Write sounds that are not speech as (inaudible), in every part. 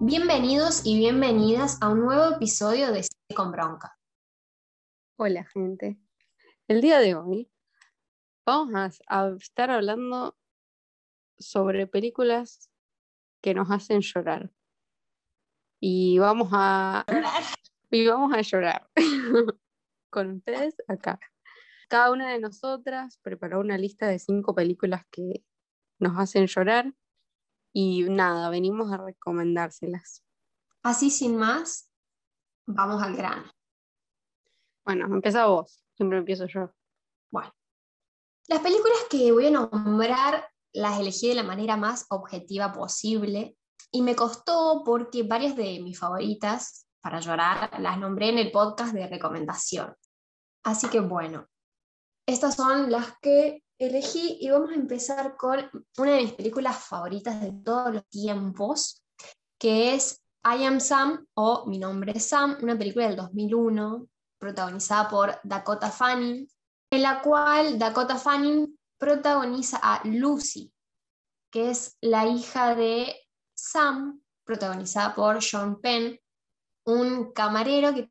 Bienvenidos y bienvenidas a un nuevo episodio de Cine con Bronca. Hola gente, el día de hoy vamos a, estar hablando sobre películas que nos hacen llorar. Y vamos a, (laughs) y vamos a llorar (laughs) con ustedes acá. Cada una de nosotras preparó una lista de cinco películas que nos hacen llorar y nada, venimos a recomendárselas. Así sin más, vamos al grano. Bueno, empieza vos, siempre empiezo yo. Bueno, las películas que voy a nombrar las elegí de la manera más objetiva posible y me costó porque varias de mis favoritas para llorar las nombré en el podcast de recomendación. Así que bueno, estas son las que elegí y vamos a empezar con una de mis películas favoritas de todos los tiempos, que es I Am Sam o Mi nombre es Sam, una película del 2001 protagonizada por Dakota Fanning, en la cual Dakota Fanning protagoniza a Lucy, que es la hija de Sam, protagonizada por Sean Penn, un camarero que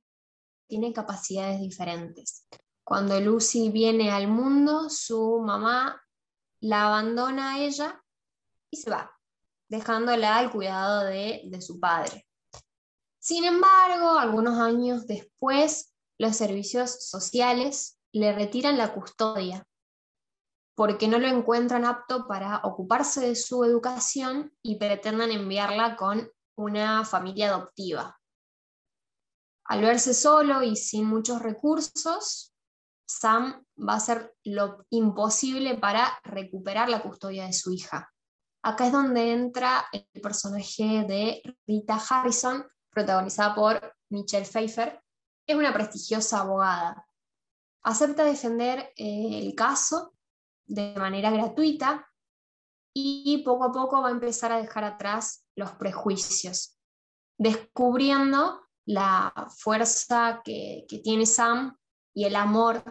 tiene capacidades diferentes. Cuando Lucy viene al mundo, su mamá la abandona a ella y se va, dejándola al cuidado de, su padre. Sin embargo, algunos años después, los servicios sociales le retiran la custodia porque no lo encuentran apto para ocuparse de su educación y pretenden enviarla con una familia adoptiva. Al verse solo y sin muchos recursos, Sam va a hacer lo imposible para recuperar la custodia de su hija. Acá es donde entra el personaje de Rita Harrison, protagonizada por Michelle Pfeiffer, es una prestigiosa abogada. Acepta defender eh, el caso de manera gratuita y poco a poco va a empezar a dejar atrás los prejuicios, descubriendo la fuerza que tiene Sam y el amor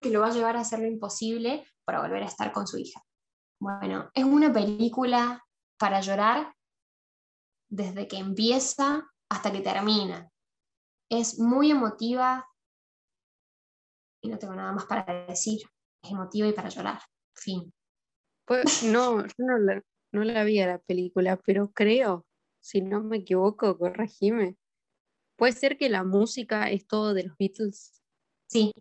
que lo va a llevar a hacer lo imposible para volver a estar con su hija. Bueno, es una película para llorar desde que empieza hasta que termina. Es muy emotiva y no tengo nada más para decir. Es emotiva y para llorar. Fin. Pues no, yo no la, no la vi a la película, pero creo, si no me equivoco, corregime. ¿Puede ser que la música es todo de los Beatles? Sí,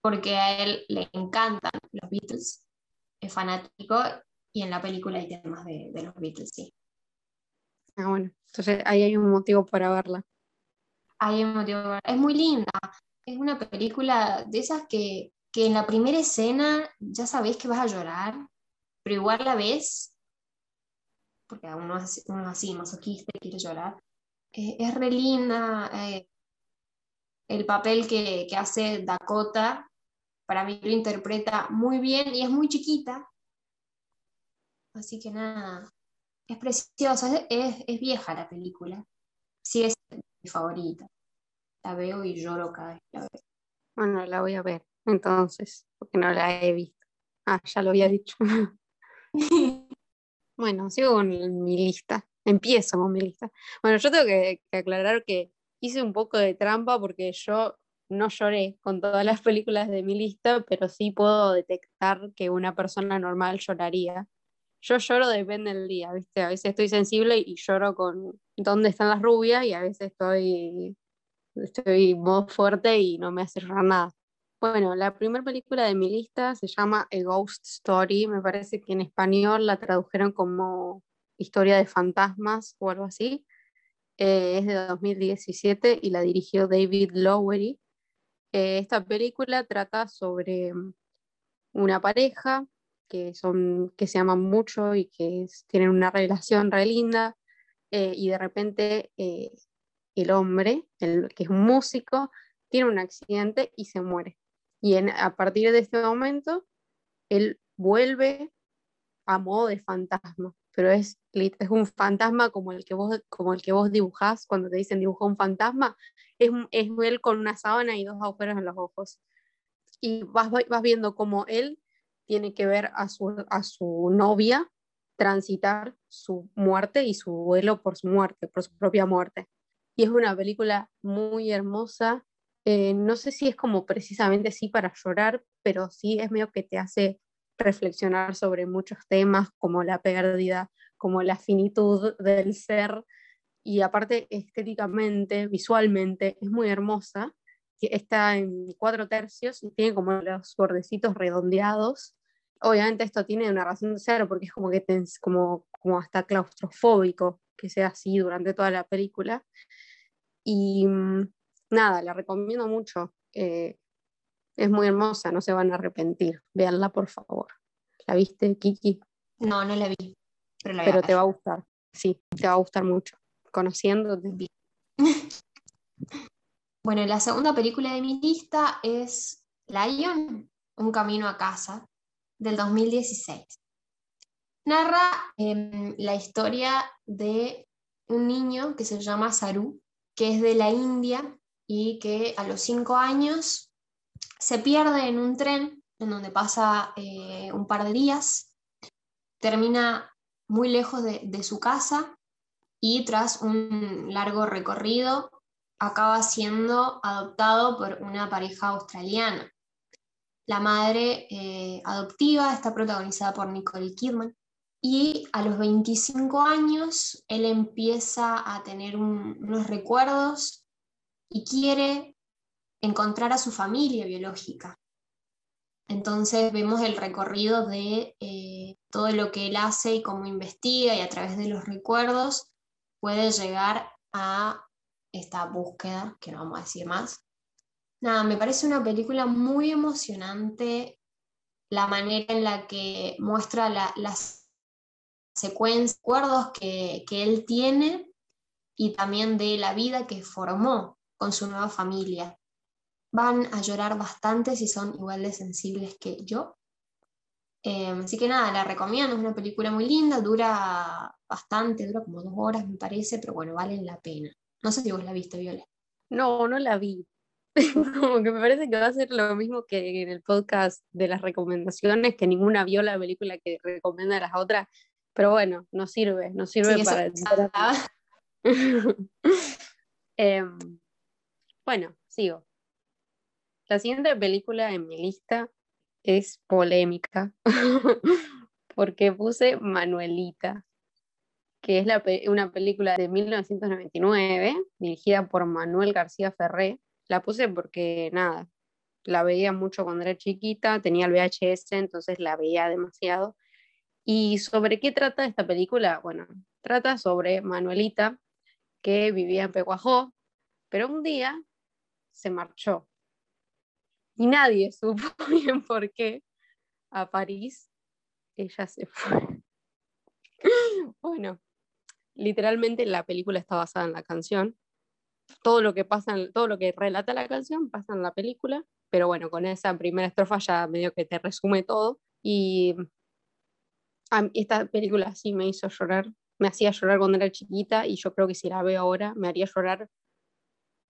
porque a él le encantan los Beatles, es fanático y en la película hay temas de, los Beatles, sí. Ah, bueno, entonces ahí hay un motivo para verla. Hay un motivo para verla. Es muy linda, es una película de esas que, en la primera escena ya sabes que vas a llorar, pero igual la ves, porque uno, uno así masoquista quiere llorar. Eh, es re linda, eh, el papel que, que, hace Dakota para mí lo interpreta muy bien y es muy chiquita. Así que nada, es preciosa, es, es vieja la película. Sí, es mi favorita. La veo y lloro cada vez que la veo. Bueno, la voy a ver entonces, porque no la he visto. Ah, ya lo había dicho. (laughs) bueno, sigo con mi lista. Empiezo con mi lista. Bueno, yo tengo que aclarar que hice un poco de trampa porque yo no lloré con todas las películas de mi lista, pero sí puedo detectar que una persona normal lloraría. Yo lloro depende del día, ¿viste? A veces estoy sensible y lloro con dónde están las rubias y a veces estoy estoy modo fuerte y no me hace llorar nada. Bueno, la primera película de mi lista se llama A Ghost Story, me parece que en español la tradujeron como historia de fantasmas o algo así. Eh, es de 2017 y la dirigió David Lowery. Eh, esta película trata sobre mm, una pareja que, son, que se aman mucho y que tienen una relación re linda eh, y de repente el hombre, el, que es un músico, tiene un accidente y se muere. Y a partir de este momento, él vuelve a modo de fantasma, pero es, es un fantasma como el que vos, como el que vos dibujás cuando te dicen dibujó un fantasma, es, es él con una sábana y dos agujeros en los ojos. Y vas, vas viendo cómo él tiene que ver a su, a su novia transitar su muerte y su duelo por su muerte, por su propia muerte. Y es una película muy hermosa. Eh, no sé si es como precisamente sí para llorar, pero sí es medio que te hace reflexionar sobre muchos temas como la pérdida, como la finitud del ser. Y aparte estéticamente, visualmente, es muy hermosa. Está en cuatro tercios y tiene como los bordecitos redondeados obviamente esto tiene una razón de ser porque es como que como, como hasta claustrofóbico que sea así durante toda la película. Y mm, nada, la recomiendo mucho. Eh, es muy hermosa, no se van a arrepentir. Véanla, por favor. ¿La viste, Kiki? No, no la vi. Pero, te va a gustar. Sí, te va a gustar mucho. Conociéndote. (laughs) bueno, la segunda película de mi lista es Lion, Un camino a casa, del 2016. Narra em, la historia de un niño que se llama Saru, que es de la India y que a los cinco años se pierde en un tren en donde pasa eh, un par de días, termina muy lejos de su casa y tras un largo recorrido acaba siendo adoptado por una pareja australiana. La madre eh, adoptiva está protagonizada por Nicole Kidman. Y a los 25 años él empieza a tener unos recuerdos y quiere encontrar a su familia biológica. Entonces vemos el recorrido de eh, todo lo que él hace y cómo investiga y a través de los recuerdos puede llegar a esta búsqueda, que no vamos a decir más, Nada, me parece una película muy emocionante la manera en la que muestra las secuencias, recuerdos que, que él tiene y también de la vida que formó con su nueva familia. Van a llorar bastante si son igual de sensibles que yo. Em, así que nada, la recomiendo, es una película muy linda, dura bastante, dura como dos horas me parece, pero bueno, vale la pena. No sé si vos la viste, Viola. No, no la vi, (laughs) como que me parece que va a ser lo mismo que en el podcast de las recomendaciones, que ninguna vio la película que recomienda a las otras, pero bueno, no sirve, no sirve para... (laughs) Em, bueno, sigo. La siguiente película en mi lista es polémica, (laughs) porque puse Manuelita, que es una película de 1999, dirigida por Manuel García Ferré, la puse porque nada, la veía mucho cuando era chiquita, tenía el VHS, entonces la veía demasiado. ¿Y sobre qué trata esta película? Bueno, trata sobre Manuelita, que vivía en Peguajó, pero un día se marchó. Y nadie supo (laughs) bien por qué a París ella se fue. (laughs) bueno, literalmente la película está basada en la canción, todo lo que pasa, todo lo que relata la canción pasa en la película, pero bueno, con esa primera estrofa ya medio que te resume todo. Y esta película sí me hizo llorar, me hacía llorar cuando era chiquita y yo creo que si la veo ahora me haría llorar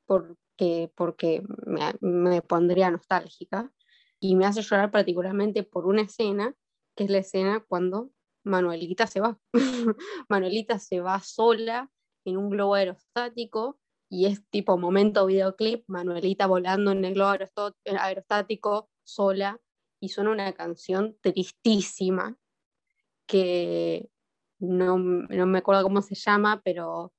porque, porque me, me pondría nostálgica. Y me hace llorar particularmente por una escena, que es la escena cuando Manuelita se va. (laughs) Manuelita se va sola en un globo aerostático y es tipo momento videoclip, Manuelita volando en el globo aerostático sola y suena una canción tristísima que no, me acuerdo cómo se llama, pero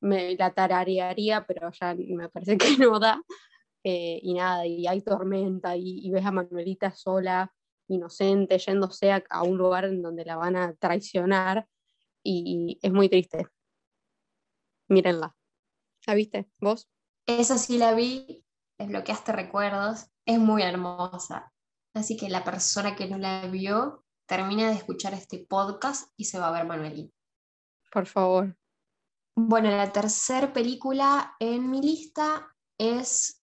me la tararearía, pero ya me parece que (laughs) no da. Eh, y nada, y hay tormenta y, ves a Manuelita sola, inocente, yéndose a, un lugar en donde la van a traicionar y es muy triste. Mírenla. ¿La viste? ¿Vos? Esa sí la vi, desbloqueaste recuerdos, es muy hermosa. Así que la persona que no la vio termina de escuchar este podcast y se va a ver Manuelita. Por favor. Bueno, la tercera película en mi lista es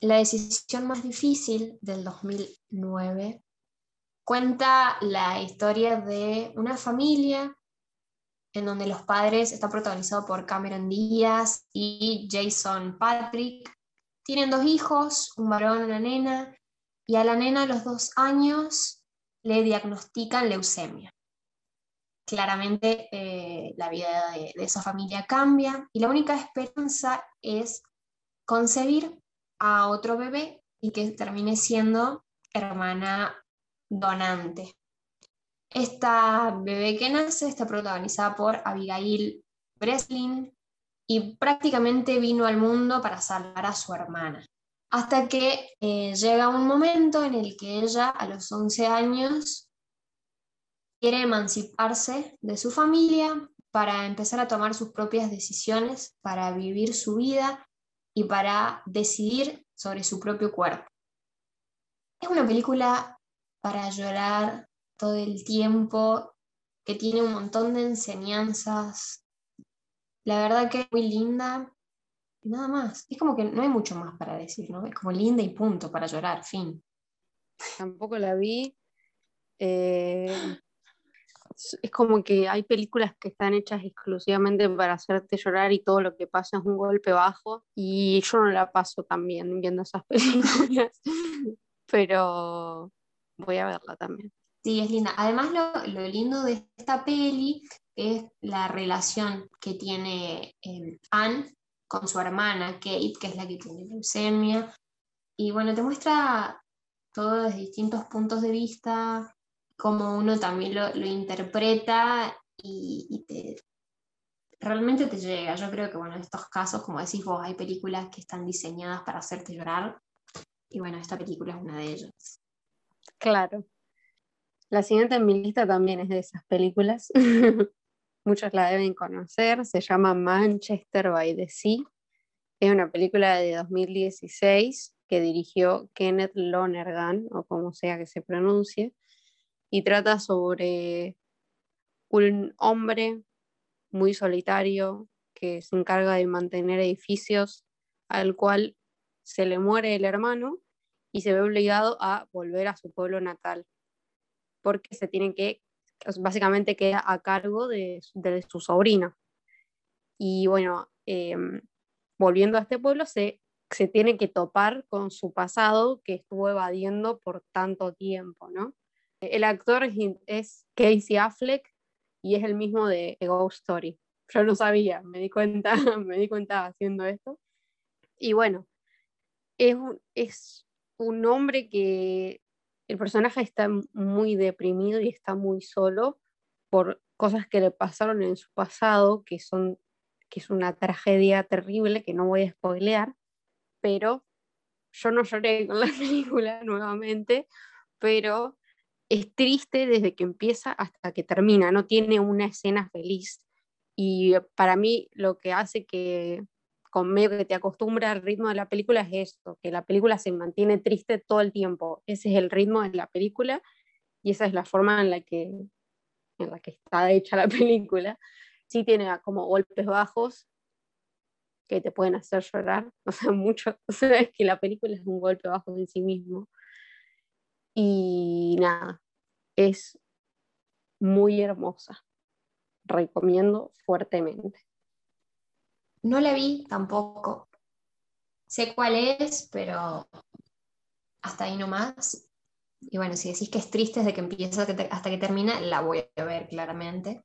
La decisión más difícil del 2009. Cuenta la historia de una familia en donde los padres están protagonizados por Cameron Díaz y Jason Patrick. Tienen dos hijos, un varón y una nena, y a la nena a los dos años le diagnostican leucemia. Claramente eh, la vida de, de, esa familia cambia y la única esperanza es concebir a otro bebé y que termine siendo hermana donante. Esta bebé que nace está protagonizada por Abigail Breslin y prácticamente vino al mundo para salvar a su hermana. Hasta que eh, llega un momento en el que ella, a los 11 años, quiere emanciparse de su familia para empezar a tomar sus propias decisiones, para vivir su vida y para decidir sobre su propio cuerpo. Es una película para llorar todo el tiempo, que tiene un montón de enseñanzas. La verdad que es muy linda. Nada más. Es como que no hay mucho más para decir, ¿no? Es como linda y punto para llorar, fin. Tampoco la vi. Eh, es como que hay películas que están hechas exclusivamente para hacerte llorar y todo lo que pasa es un golpe bajo y yo no la paso tan bien viendo esas (laughs) películas, pero voy a verla también. Sí, es linda. Además, lo, lindo de esta peli es la relación que tiene eh, Anne con su hermana Kate, que es la que tiene leucemia. Y bueno, te muestra todo desde distintos puntos de vista, cómo uno también lo, interpreta y, realmente te llega. Yo creo que bueno, en estos casos, como decís vos, hay películas que están diseñadas para hacerte llorar. Y bueno, esta película es una de ellas. Claro. La siguiente en mi lista también es de esas películas. (laughs) Muchos la deben conocer. Se llama Manchester by the Sea. Es una película de 2016 que dirigió Kenneth Lonergan, o como sea que se pronuncie, y trata sobre un hombre muy solitario que se encarga de mantener edificios al cual se le muere el hermano y se ve obligado a volver a su pueblo natal porque se tienen que, básicamente queda a cargo de, su sobrina. Y bueno, em, volviendo a este pueblo, se, se tiene que topar con su pasado que estuvo evadiendo por tanto tiempo, ¿no? El actor es, Casey Affleck y es el mismo de Ghost Story. Yo no sabía, me di cuenta, (laughs) me di cuenta haciendo esto. Y bueno, es es un hombre que el personaje está muy deprimido y está muy solo por cosas que le pasaron en su pasado, que son que es una tragedia terrible que no voy a spoilear, pero yo no lloré con la (laughs) película nuevamente, pero es triste desde que empieza hasta que termina, no tiene una escena feliz. Y para mí lo que hace que con medio que te acostumbra al ritmo de la película es esto, que la película se mantiene triste todo el tiempo. Ese es el ritmo de la película y esa es la forma en la que, en la que está hecha la (laughs) película. Sí tiene como golpes bajos que te pueden hacer llorar, (laughs) o sea, mucho. O sea, es que la película es un golpe bajo en sí mismo. Y nada, es muy hermosa. Recomiendo fuertemente. No la vi tampoco. Sé cuál es, pero hasta ahí nomás. Y bueno, si decís que es triste desde que empieza hasta que termina, la voy a ver claramente.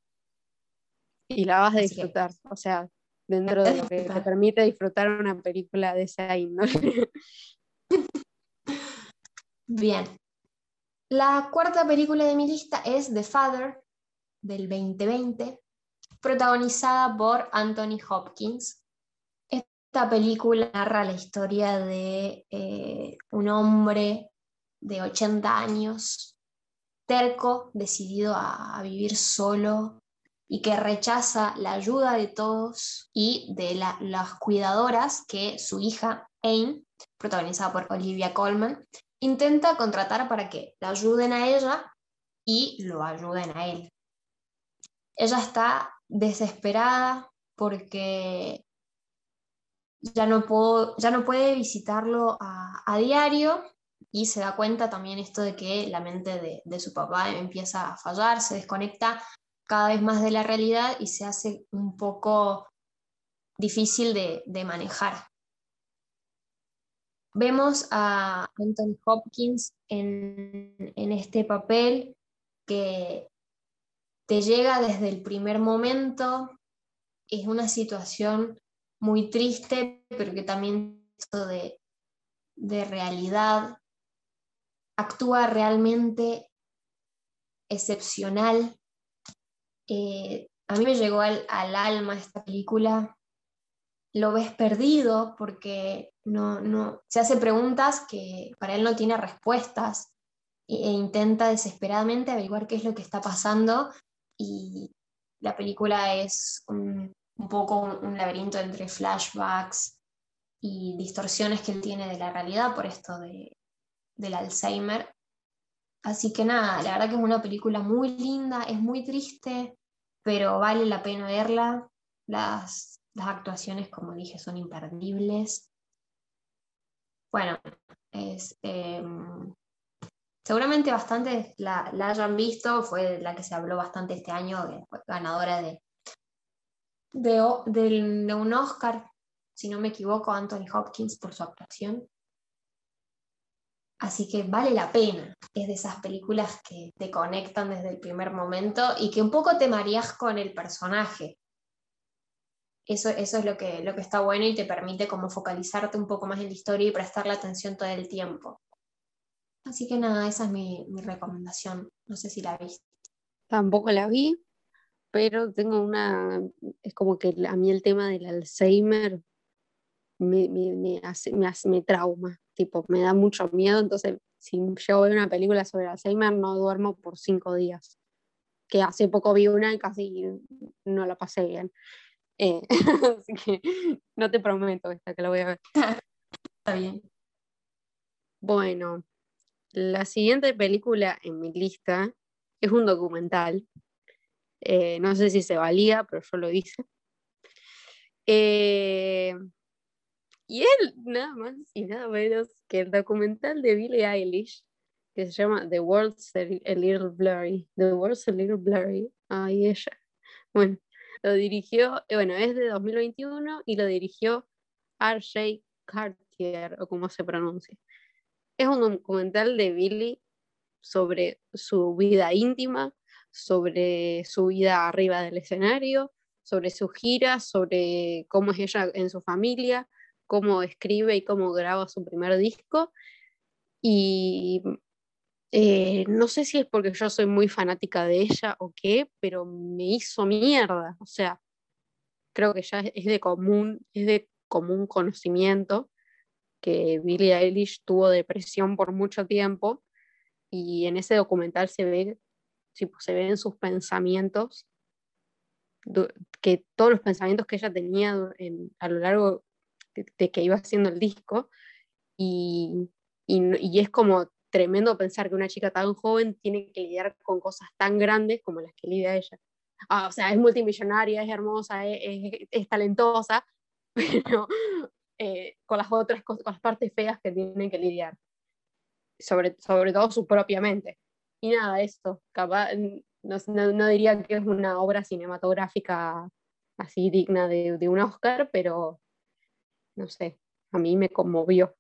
Y la vas a disfrutar, o sea, dentro de lo que te (laughs) permite disfrutar una película de esa índole. Bien. La cuarta película de mi lista es The Father, del 2020, protagonizada por Anthony Hopkins. Esta película narra la historia de eh, un hombre de 80 años, terco, decidido a, vivir solo y que rechaza la ayuda de todos y de las cuidadoras que su hija, Ain, protagonizada por Olivia Colman, intenta contratar para que la ayuden a ella y lo ayuden a él. Ella está desesperada porque ya no, puede visitarlo a, diario y se da cuenta también esto de que la mente de, su papá empieza a fallar, se desconecta cada vez más de la realidad y se hace un poco difícil de, manejar. Vemos a Anthony Hopkins en, en este papel que te llega desde el primer momento, es una situación muy triste, pero que también de, de realidad actúa realmente excepcional. Eh, a mí me llegó al, alma esta película. Lo ves perdido porque no, no, se hace preguntas que para él no tiene respuestas e, intenta desesperadamente averiguar qué es lo que está pasando y la película es un, poco un, laberinto entre flashbacks y distorsiones que él tiene de la realidad por esto de, del Alzheimer. Así que nada, la verdad que es una película muy linda, es muy triste, pero vale la pena verla. Las, las actuaciones, como dije, son imperdibles. Bueno, es, em, seguramente bastante la, hayan visto, fue la que se habló bastante este año, ganadora de, de, un Oscar, si no me equivoco, Anthony Hopkins por su actuación. Así que vale la pena. Es de esas películas que te conectan desde el primer momento y que un poco te marías con el personaje. Eso, eso es lo que, lo que está bueno y te permite como focalizarte un poco más en la historia y prestarle atención todo el tiempo. Así que nada, esa es mi, recomendación. No sé si la viste. Tampoco la vi, pero tengo una, es como que a mí el tema del Alzheimer me, me, hace, me, hace, me trauma tipo, me da mucho miedo, entonces si yo veo una película sobre Alzheimer no duermo por cinco días, que hace poco vi una y casi no la pasé bien. Eh, (laughs) así que no te prometo esta que la voy a ver. (laughs) Está bien. Bueno, la siguiente película en mi lista es un documental. Eh, no sé si se valía, pero yo lo hice. Eh, y él, nada más y nada menos que el documental de Billie Eilish, que se llama The World's a Little Blurry. The World's a Little Blurry. Ay, ella. Bueno, lo dirigió, eh, bueno, es de 2021 y lo dirigió R.J. Cartier, o como se pronuncia. Es un documental de Billie sobre su vida íntima, sobre su vida arriba del escenario, sobre sus giras, sobre cómo es ella en su familia, cómo escribe y cómo graba su primer disco. Y eh, no sé si es porque yo soy muy fanática de ella o qué, pero me hizo mierda. O sea, creo que ya es de común, es de común conocimiento que Billie Eilish tuvo depresión por mucho tiempo y en ese documental se ve, se ven sus pensamientos, que todos los pensamientos que ella tenía a lo largo de que iba haciendo el disco y, y, es como tremendo pensar que una chica tan joven tiene que lidiar con cosas tan grandes como las que lidia ella. Ah, o sea, es multimillonaria, es hermosa, es, es, talentosa, (laughs) pero eh, con las otras cosas, con las partes feas que tienen que lidiar, sobre, sobre todo su propia mente. Y nada, esto, capaz, no, no, diría que es una obra cinematográfica así digna de, de un Oscar, pero no sé, a mí me conmovió.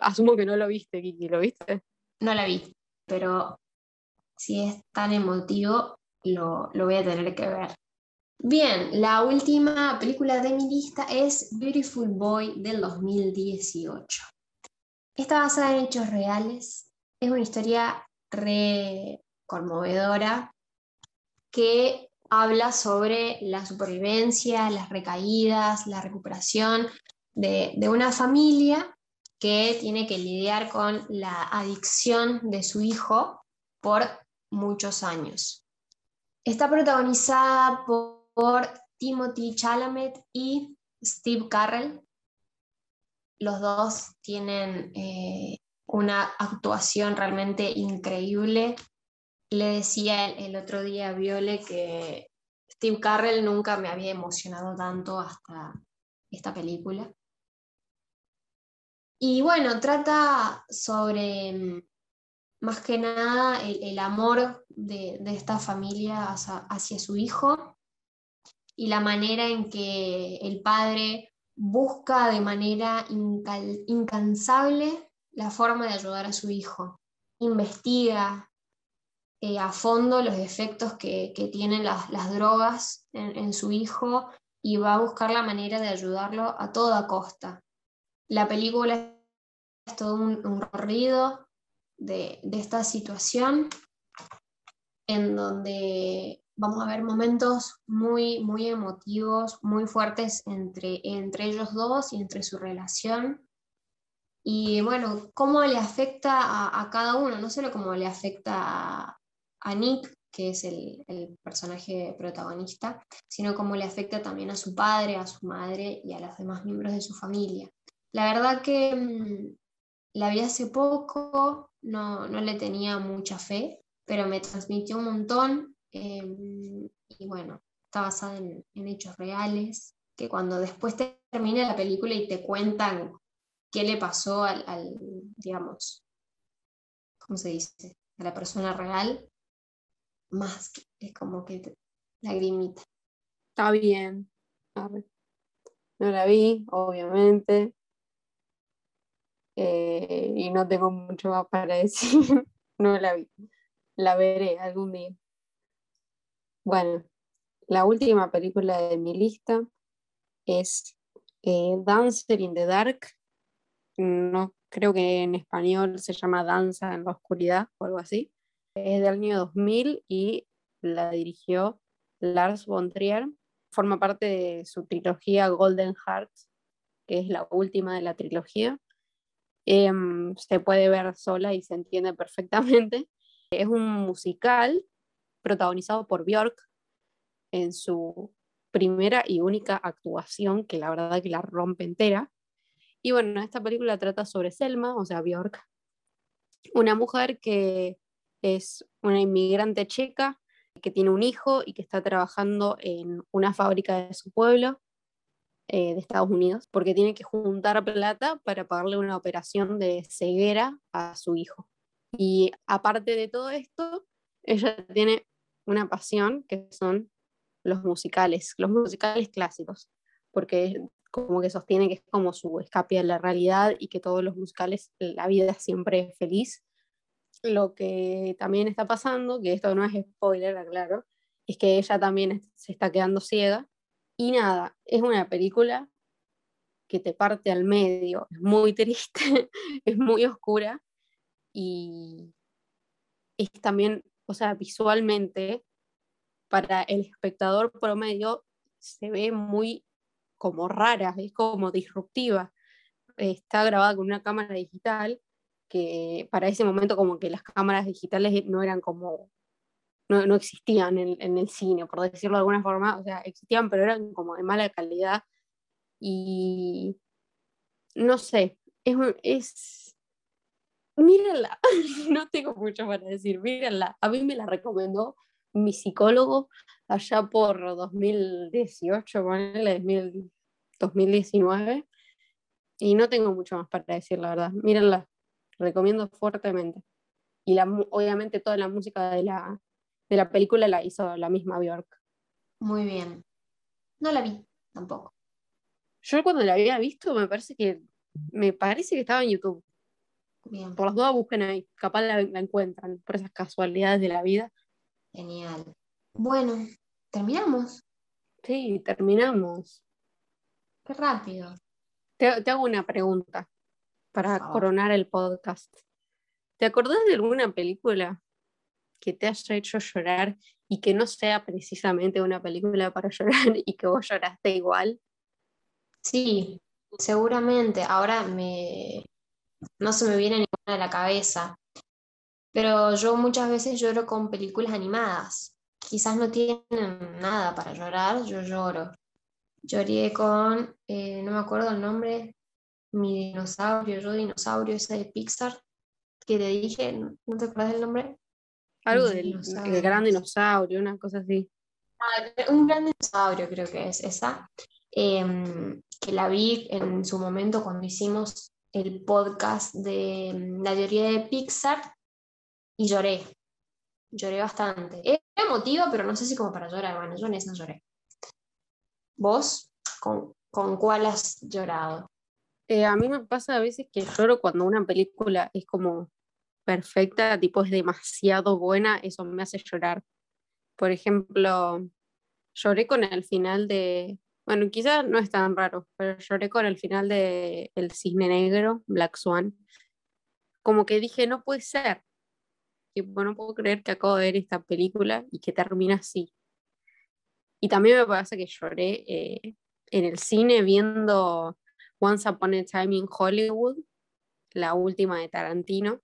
Asumo que no lo viste, Kiki, ¿lo viste? No la vi, pero si es tan emotivo, lo, lo voy a tener que ver. Bien, la última película de mi lista es Beautiful Boy del 2018. Está basada en hechos reales, es una historia re conmovedora que habla sobre la supervivencia, las recaídas, la recuperación de, una familia que tiene que lidiar con la adicción de su hijo por muchos años. Está protagonizada por, Timothy Chalamet y Steve Carrell. Los dos tienen eh, una actuación realmente increíble le decía el, otro día a Viole que Steve Carrell nunca me había emocionado tanto hasta esta película. Y bueno, trata sobre mm, más que nada el, amor de, esta familia hacia, su hijo y la manera en que el padre busca de manera incansable la forma de ayudar a su hijo. Investiga, eh, a fondo los efectos que, tienen las, drogas en, su hijo y va a buscar la manera de ayudarlo a toda costa. La película es todo un, un recorrido de, esta situación en donde vamos a ver momentos muy, muy emotivos, muy fuertes entre, entre ellos dos y entre su relación. Y bueno, cómo le afecta a, cada uno, no solo cómo le afecta a Nick, que es el, personaje protagonista, sino cómo le afecta también a su padre, a su madre y a los demás miembros de su familia. La verdad que mm, la vi hace poco, no, le tenía mucha fe, pero me transmitió un montón em, y bueno, está basada en, hechos reales, que cuando después termina la película y te cuentan qué le pasó al, digamos, ¿cómo se dice? A la persona real, más es como que lagrimita. Está bien. No la vi, obviamente. Eh, y no tengo mucho más para (laughs) decir. no la vi. La veré algún día. Bueno, la última película de mi lista es eh, Dancer in the Dark. No creo que en español se llama Danza en la Oscuridad o algo así es del año 2000 y la dirigió Lars von Trier. Forma parte de su trilogía Golden Hearts, que es la última de la trilogía. Em, se puede ver sola y se entiende perfectamente. (laughs) Es un musical protagonizado por Björk en su primera y única actuación, que la verdad que la rompe entera. Y bueno, esta película trata sobre Selma, o sea, Björk, una mujer que es una inmigrante checa que tiene un hijo y que está trabajando en una fábrica de su pueblo eh, de Estados Unidos porque tiene que juntar plata para pagarle una operación de ceguera a su hijo. Y aparte de todo esto, ella tiene una pasión que son los musicales, los musicales clásicos, porque como que sostiene que es como su escape a la realidad y que todos los musicales, la vida siempre es feliz lo que también está pasando, que esto no es spoiler, aclaro, es que ella también se está quedando ciega. Y nada, es una película que te parte al medio, es muy triste, (laughs) es muy oscura y es también, o sea, visualmente, para el espectador promedio se ve muy como rara, es como disruptiva. Está grabada con una cámara digital que para ese momento como que las cámaras digitales no eran como, no, no existían en, en, el cine, por decirlo de alguna forma, o sea, existían, pero eran como de mala calidad. Y no sé, es, es mírenla, (laughs) no tengo mucho para decir, mírenla, a mí me la recomendó mi psicólogo allá por 2018, 2019, y no tengo mucho más para decir, la verdad, mírenla recomiendo fuertemente. Y la, obviamente toda la música de la, de la película la hizo la misma Bjork. Muy bien. No la vi tampoco. Yo cuando la había visto me parece que me parece que estaba en YouTube. Bien. Por las dudas busquen ahí, capaz la, la encuentran por esas casualidades de la vida. Genial. Bueno, ¿terminamos? Sí, terminamos. Qué rápido. Te, te hago una pregunta para coronar el podcast. ¿Te acordás de alguna película que te haya hecho llorar y que no sea precisamente una película para (laughs) llorar y que vos lloraste igual? Sí, seguramente. Ahora me no se me viene ninguna a la cabeza. Pero yo muchas veces lloro con películas animadas. Quizás no tienen nada para llorar, yo lloro. Lloré con, eh, no me acuerdo el nombre, mi dinosaurio, yo dinosaurio, ese de Pixar, que te dije, ¿no te acuerdas del nombre? Algo del, gran dinosaurio, una cosa así. Ah, un gran dinosaurio creo que es esa, em, que la vi en su momento cuando hicimos el podcast de em, la teoría de Pixar y lloré, lloré bastante. Era emotiva, pero no sé si como para llorar, bueno, yo en esa lloré. ¿Vos? ¿Con, con cuál has llorado? Eh, a mí me pasa a veces que lloro cuando una película es como perfecta, tipo es demasiado buena, eso me hace llorar. Por ejemplo, lloré con el final de, bueno, quizás no es tan raro, pero lloré con el final de El Cisne Negro, Black Swan. Como que dije, no puede ser. Tipo, no puedo creer que acabo de ver esta película y que termina así. Y también me pasa que lloré eh, en el cine viendo Once Upon a Time in Hollywood, la última de Tarantino,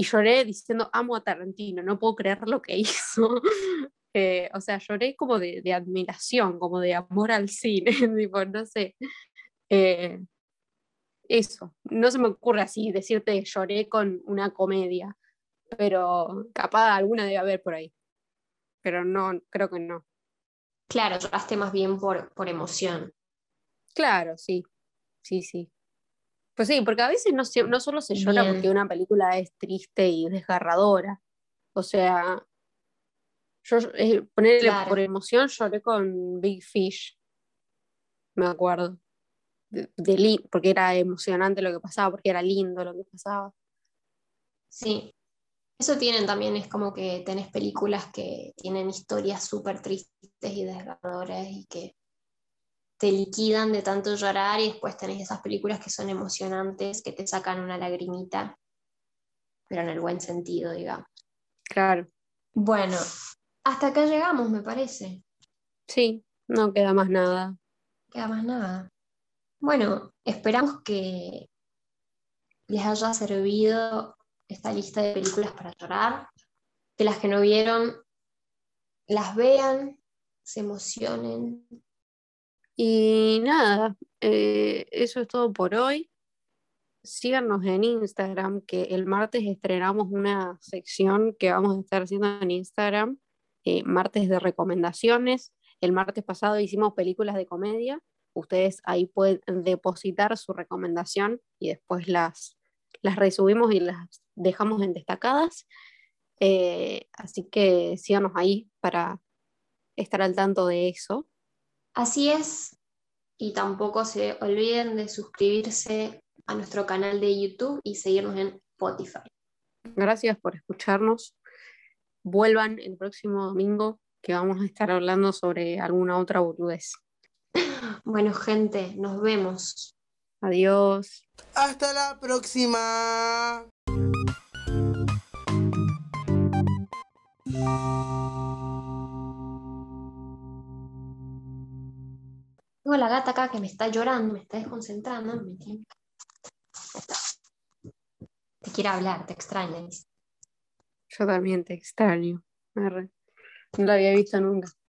y lloré diciendo, amo a Tarantino, no puedo creer lo que (laughs) hizo. Eh, o sea, lloré como de, admiración, como de amor al cine, (laughs) tipo, no sé. Eh, eso, no se me ocurre así decirte lloré con una comedia, pero capaz alguna debe haber por ahí. Pero no, creo que no. Claro, lloraste más bien por, por emoción. Claro, sí, sí, sí. Pues sí, porque a veces no, no solo se llora porque una película es triste y desgarradora. O sea, yo eh, ponerle por emoción lloré con Big Fish. Me acuerdo. De, porque era emocionante lo que pasaba, porque era lindo lo que pasaba. Sí. Eso tienen también, es como que tenés películas que tienen historias súper tristes y desgarradoras y que te liquidan de tanto llorar y después tenés esas películas que son emocionantes, que te sacan una lagrimita, pero en el buen sentido, digamos. Claro. Bueno, hasta acá llegamos, me parece. Sí, no queda más nada. Queda más nada. Bueno, esperamos que les haya servido esta lista de películas para llorar, que las que no vieron las vean, se emocionen, y nada, eh, eso es todo por hoy. Síganos en Instagram, que el martes estrenamos una sección que vamos a estar haciendo en Instagram, eh, martes de recomendaciones. El martes pasado hicimos películas de comedia. Ustedes ahí pueden depositar su recomendación y después las, las resubimos y las dejamos en destacadas. Eh, así que síganos ahí para estar al tanto de eso. Así es, y tampoco se olviden de suscribirse a nuestro canal de YouTube y seguirnos en Spotify. Gracias por escucharnos. Vuelvan el próximo domingo que vamos a estar hablando sobre alguna otra boludez. (laughs) Bueno, gente, nos vemos. Adiós. Hasta la próxima. Tengo la gata acá que me está llorando, me está desconcentrando. Me Te quiere hablar, te extraña. Yo también te extraño. No la había visto nunca.